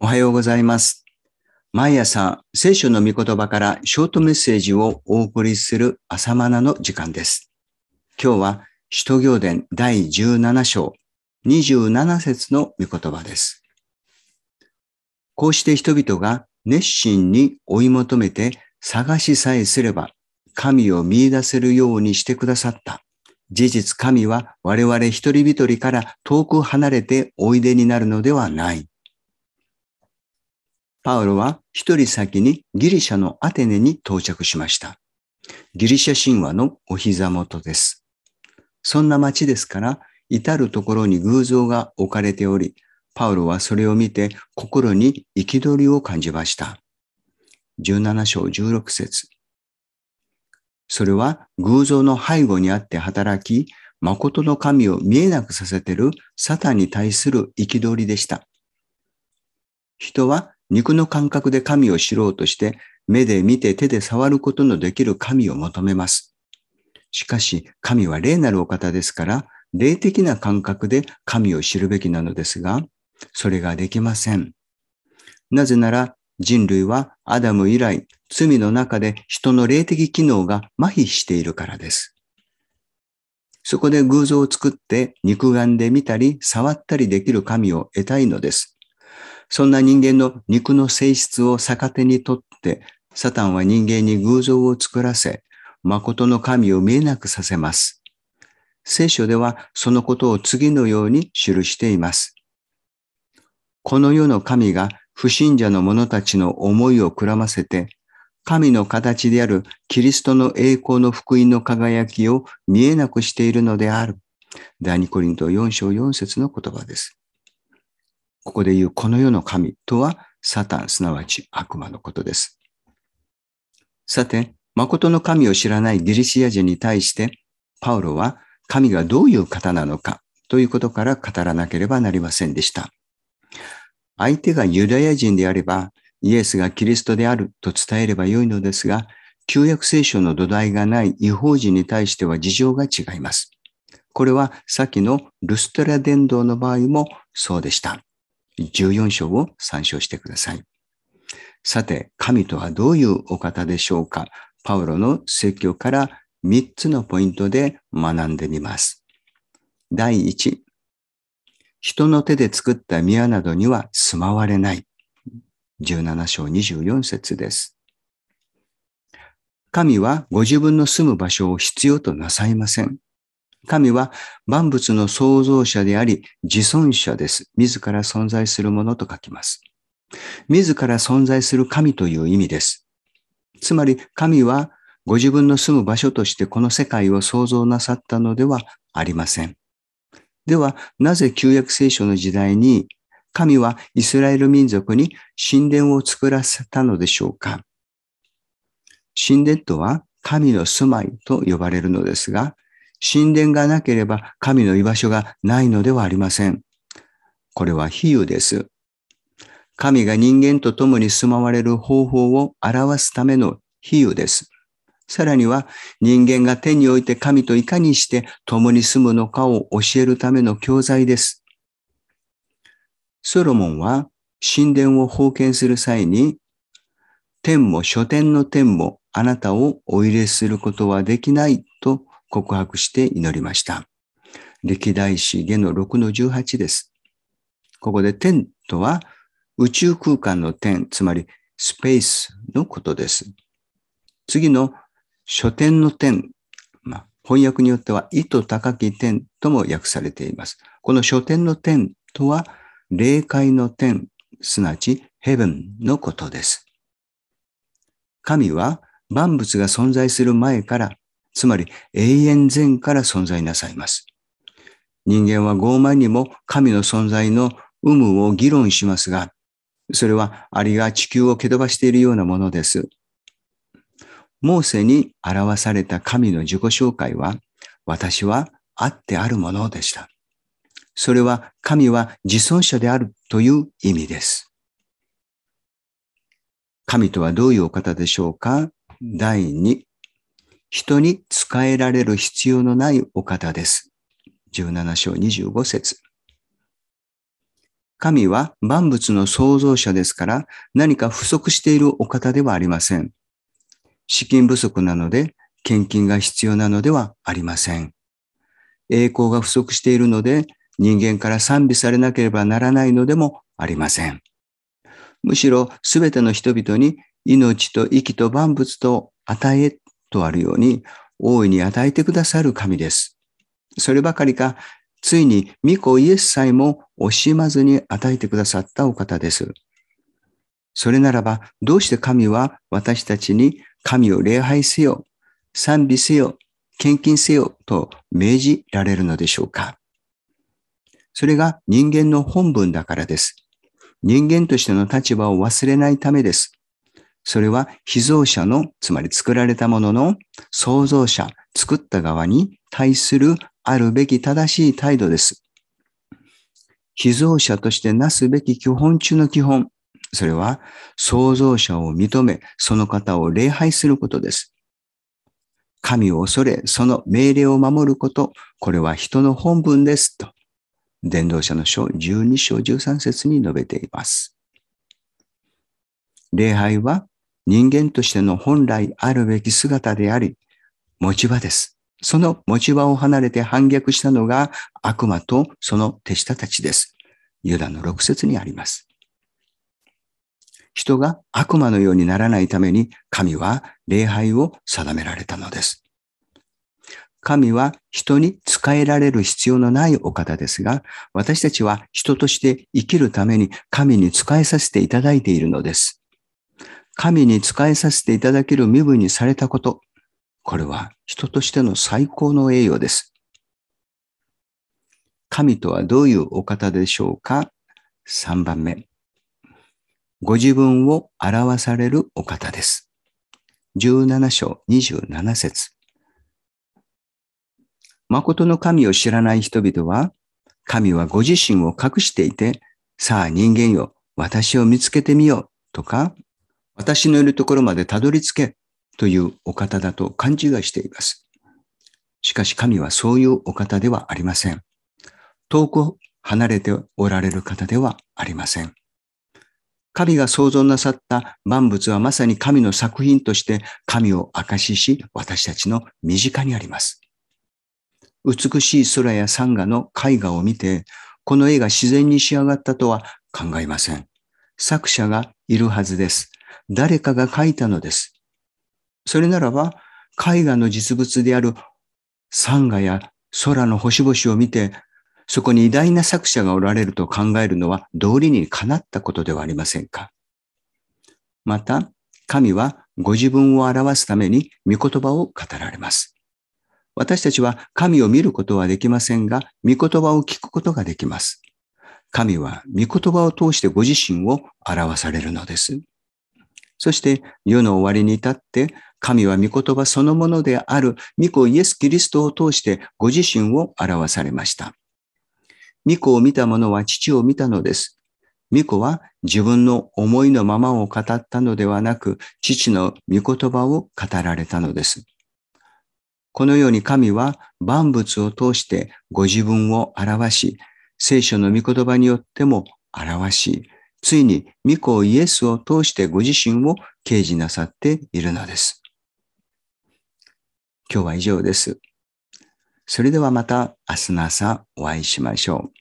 おはようございます。毎朝、聖書の御言葉からショートメッセージをお送りする朝マナの時間です。今日は、使徒行伝第17章27節の御言葉です。こうして人々が熱心に追い求めて探しさえすれば、神を見出せるようにしてくださった。事実神は我々一人一人から遠く離れておいでになるのではない。パウロは一人先にギリシャのアテネに到着しました。ギリシャ神話のお膝元です。そんな町ですから、至るところに偶像が置かれており、パウロはそれを見て心に憤りを感じました。17章16節それは偶像の背後にあって働き、誠の神を見えなくさせているサタンに対する憤りでした。人は肉の感覚で神を知ろうとして、目で見て手で触ることのできる神を求めます。しかし、神は霊なるお方ですから、霊的な感覚で神を知るべきなのですが、それができません。なぜなら、人類はアダム以来、罪の中で人の霊的機能が麻痺しているからです。そこで偶像を作って肉眼で見たり触ったりできる神を得たいのです。そんな人間の肉の性質を逆手にとって、サタンは人間に偶像を作らせ、誠の神を見えなくさせます。聖書ではそのことを次のように記しています。この世の神が不信者の者たちの思いをくらませて、神の形であるキリストの栄光の福音の輝きを見えなくしているのである。第二コリント4章4節の言葉です。ここで言うこの世の神とはサタン、すなわち悪魔のことです。さて、誠の神を知らないギリシア人に対して、パウロは神がどういう方なのかということから語らなければなりませんでした。相手がユダヤ人であれば、イエスがキリストであると伝えればよいのですが、旧約聖書の土台がない違法人に対しては事情が違います。これは先のルストラ伝道の場合もそうでした。14章を参照してください。さて、神とはどういうお方でしょうか？パウロの説教から3つのポイントで学んでみます。第1、人の手で作った宮などには住まわれない。17章24節です。神はご自分の住む場所を必要となさいません。神は万物の創造者であり、自尊者です。自ら存在するものと書きます。自ら存在する神という意味です。つまり神はご自分の住む場所としてこの世界を創造なさったのではありません。では、なぜ旧約聖書の時代に神はイスラエル民族に神殿を作らせたのでしょうか？神殿とは神の住まいと呼ばれるのですが、神殿がなければ神の居場所がないのではありません。これは比喩です。神が人間と共に住まわれる方法を表すための比喩です。さらには人間が手において神といかにして共に住むのかを教えるための教材です。ソロモンは神殿を封建する際に天も書店の天もあなたをお入れすることはできないと告白して祈りました。歴代史下の6の18です。ここで天とは宇宙空間の天、つまりスペースのことです。次の書店の天、まあ、翻訳によっては意図高き天とも訳されています。この書店の天とは霊界の天、すなわちヘブンのことです。神は万物が存在する前から、つまり永遠前から存在なさいます。人間は傲慢にも神の存在の有無を議論しますが、それはアリが地球を蹴飛ばしているようなものです。モーセに表された神の自己紹介は、私はあってあるものでした。それは神は自尊者であるという意味です。神とはどういうお方でしょうか？第2、人に仕えられる必要のないお方です。17章25節神は万物の創造者ですから何か不足しているお方ではありません。資金不足なので献金が必要なのではありません。栄光が不足しているので人間から賛美されなければならないのでもありません。むしろすべての人々に命と息と万物と与えとあるように大いに与えてくださる神です。そればかりか、ついに御子イエスさえも惜しまずに与えてくださったお方です。それならば、どうして神は私たちに神を礼拝せよ、賛美せよ、献金せよと命じられるのでしょうかそれが人間の本分だからです。人間としての立場を忘れないためです。それは被造者の、つまり作られたものの創造者、作った側に対するあるべき正しい態度です。被造者としてなすべき基本中の基本。それは創造者を認め、その方を礼拝することです。神を恐れ、その命令を守ること、これは人の本分です。と、伝道者の書12章13節に述べています。礼拝は人間としての本来あるべき姿であり、持ち場です。その持ち場を離れて反逆したのが悪魔とその手下たちです。ユダの6節にあります。人が悪魔のようにならないために神は礼拝を定められたのです。神は人に仕えられる必要のないお方ですが、私たちは人として生きるために神に仕えさせていただいているのです。神に仕えさせていただける身分にされたこと、これは人としての最高の栄誉です。神とはどういうお方でしょうか ?3 番目。ご自分を表されるお方です。17章27節誠の神を知らない人々は、神はご自身を隠していて、さあ人間よ、私を見つけてみようとか、私のいるところまでたどり着けというお方だと勘違いしています。しかし神はそういうお方ではありません。遠く離れておられる方ではありません。神が創造なさった万物はまさに神の作品として神を証しし私たちの身近にあります。美しい空や山河の絵画を見て、この絵が自然に仕上がったとは考えません。作者がいるはずです。誰かが書いたのです。それならば、絵画の実物である山河や空の星々を見て、そこに偉大な作者がおられると考えるのは道理にかなったことではありませんか。また、神はご自分を表すために御言葉を語られます。私たちは神を見ることはできませんが、御言葉を聞くことができます。神は御言葉を通してご自身を表されるのです。そして世の終わりに至って、神は御言葉そのものである御子イエス・キリストを通してご自身を表されました。御子を見た者は父を見たのです。御子は自分の思いのままを語ったのではなく、父の御言葉を語られたのです。このように神は万物を通してご自分を表し、聖書の御言葉によっても表し、ついに御子イエスを通してご自身を掲示なさっているのです。今日は以上です。それではまた明日の朝お会いしましょう。